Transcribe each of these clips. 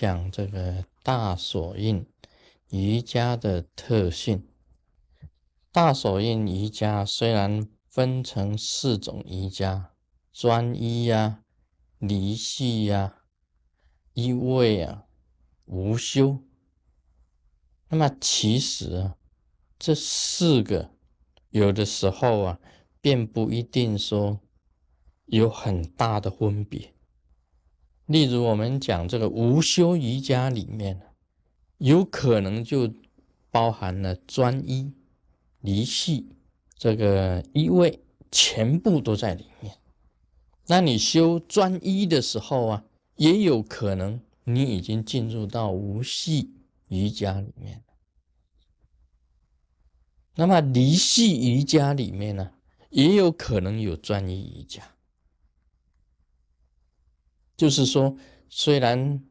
讲这个大锁印瑜伽的特性。大锁印瑜伽虽然分成四种瑜伽，专一呀、离系呀、一位啊、无修，那么其实啊，这四个有的时候啊，并不一定说有很大的分别。例如，我们讲这个无修瑜伽里面，有可能就包含了专一。离系这个一位全部都在里面。那你修专一的时候啊，也有可能你已经进入到无系瑜伽里面。那么离系瑜伽里面呢，也有可能有专一瑜伽。就是说，虽然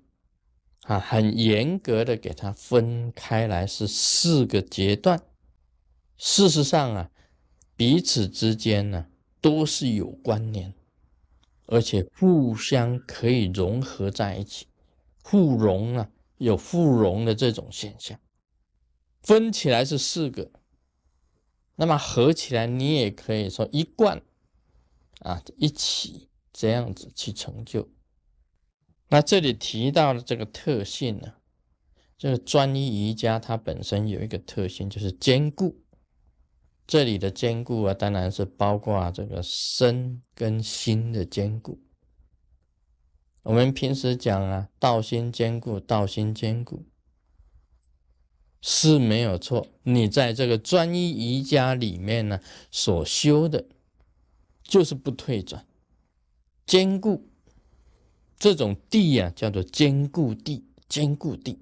啊很严格的给它分开来是四个阶段。事实上啊，彼此之间呢都是有关联，而且互相可以融合在一起，互融啊，有互融的这种现象。分起来是四个，那么合起来你也可以说一贯啊，一起这样子去成就。那这里提到的这个特性呢，这个专一瑜伽它本身有一个特性，就是坚固。这里的坚固啊，当然是包括这个身跟心的坚固。我们平时讲啊，道心坚固，道心坚固是没有错。你在这个专一瑜伽里面呢，所修的，就是不退转，坚固这种地呀，叫做坚固地，坚固地。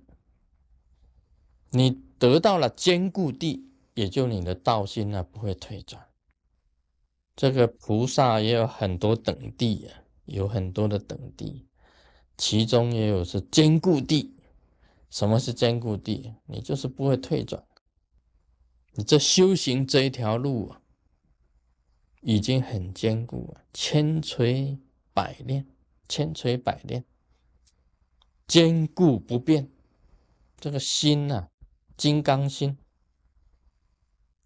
你得到了坚固地。也就你的道心呢不会退转。这个菩萨也有很多等地啊，有很多的等地，其中也有是坚固地。什么是坚固地？你就是不会退转。你这修行这一条路啊，已经很坚固了，千锤百炼，千锤百炼，坚固不变。这个心呐，金刚心。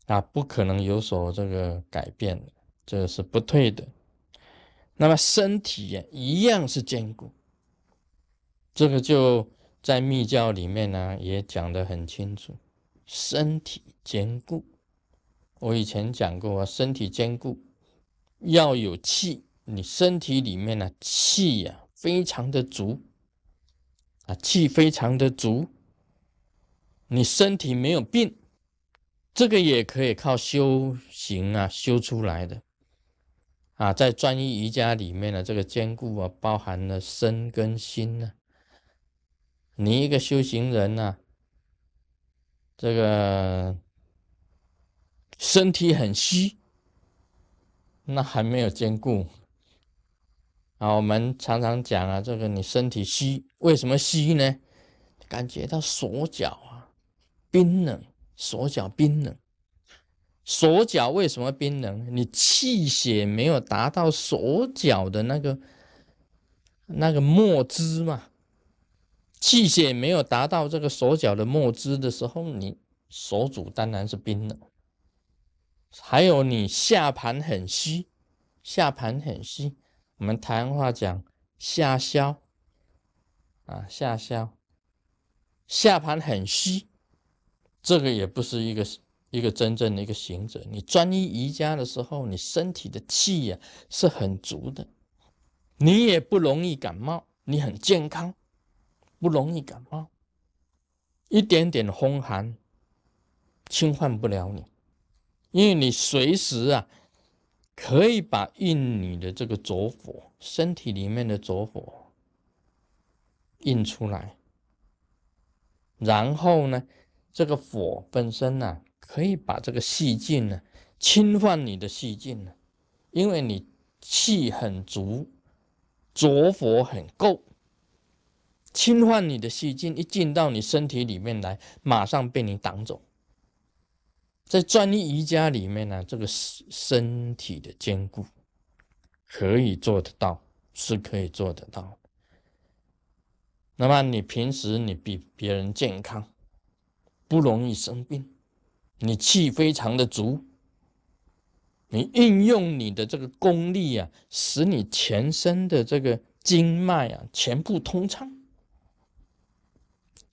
啊，不可能有所这个改变的，这是不退的。那么身体呀，一样是坚固。这个就在密教里面呢，也讲得很清楚，身体坚固。我以前讲过，身体坚固要有气，你身体里面呢，气呀非常的足，啊，气非常的足，你身体没有病。这个也可以靠修行啊修出来的啊，在专一瑜伽里面呢，这个坚固啊，包含了身跟心呢。你一个修行人呢，这个身体很虚，那还没有坚固啊。我们常常讲啊，这个你身体虚，为什么虚呢？感觉到手脚啊冰冷。手脚冰冷，手脚为什么冰冷？你气血没有达到手脚的那个那个末肢嘛？气血没有达到这个手脚的末肢的时候，你手足当然是冰冷。还有你下盘很虚，下盘很虚，我们台湾话讲下消啊，下消，下盘很虚。这个也不是一个一个真正的一个行者。你专一瑜伽的时候，你身体的气呀是很足的，你也不容易感冒，你很健康，不容易感冒，一点点风寒侵犯不了你，因为你随时啊可以把印你的这个浊火，身体里面的浊火印出来，然后呢？这个火本身呢，可以把这个细菌呢侵犯你的细菌呢，因为你气很足，浊火很够，侵犯你的细菌一进到你身体里面来，马上被你挡走。在专一瑜伽里面呢，这个身身体的坚固可以做得到，是可以做得到。那么你平时你比别人健康，不容易生病，你气非常的足，你运用你的这个功力啊，使你全身的这个经脉啊全部通畅，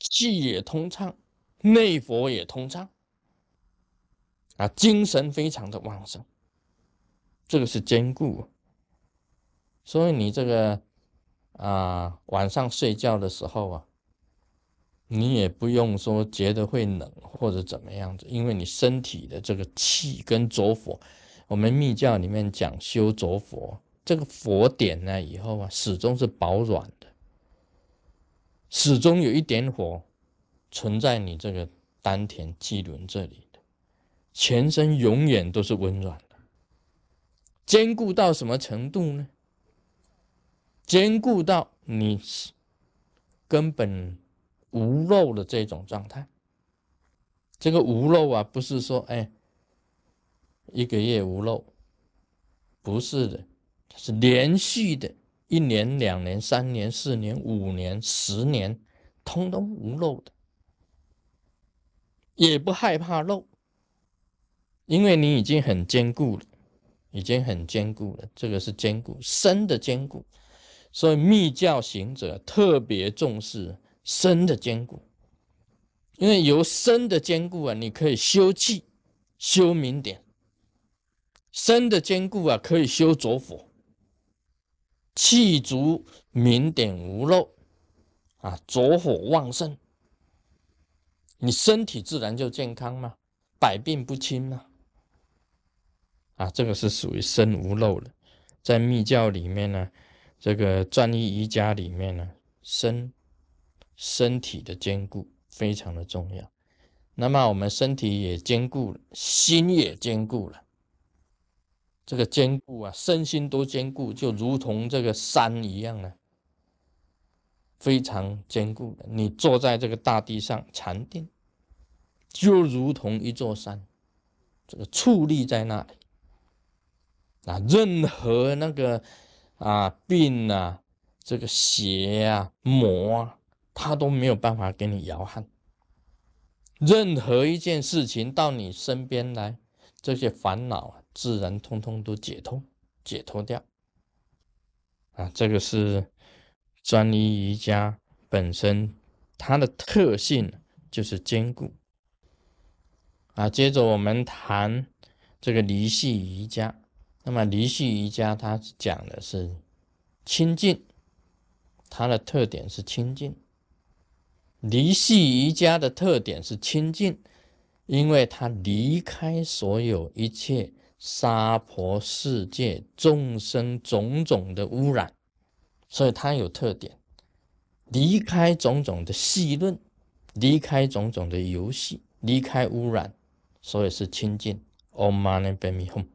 气也通畅，内佛也通畅，啊，精神非常的旺盛，这个是坚固。所以你这个啊，晚上睡觉的时候啊，你也不用说觉得会冷或者怎么样子，因为你身体的这个气跟着火，我们密教里面讲修着火，这个火点呢以后啊，始终是保暖的，始终有一点火存在你这个丹田气轮这里，全身永远都是温暖的，坚固到什么程度呢？兼顾到你根本无漏的这种状态，这个无漏啊，不是说哎一个月无漏，不是的，是连续的，一年、两年、三年、四年、五年、十年，通通无漏的，也不害怕漏，因为你已经很坚固了，已经很坚固了，这个是坚固身的坚固。所以密教行者特别重视身的坚固，因为由身的坚固啊，你可以修气、修明点；身的坚固啊，可以修着火，气足明点无漏。啊，着火旺盛，你身体自然就健康嘛，百病不侵嘛。啊，这个是属于身无漏的，在密教里面呢。这个专一瑜伽里面呢，身身体的坚固非常的重要。那么我们身体也坚固了，心也坚固了。这个坚固啊，身心都坚固，就如同这个山一样呢，非常坚固的。你坐在这个大地上禅定，就如同一座山，这个矗立在那里。啊，任何那个。啊，病啊，这个邪啊、魔啊，他都没有办法给你摇撼。任何一件事情到你身边来，这些烦恼啊，自然通通都解脱、解脱掉。啊，这个是专一瑜伽本身它的特性，就是坚固。啊，接着我们谈这个离系瑜伽。那么离系瑜伽，它讲的是清净，它的特点是清净。离系瑜伽的特点是清净，因为它离开所有一切娑婆世界众生种种的污染，所以它有特点，离开种种的戏论，离开种种的游戏，离开污染，所以是清净。Om Mani Padme Hum。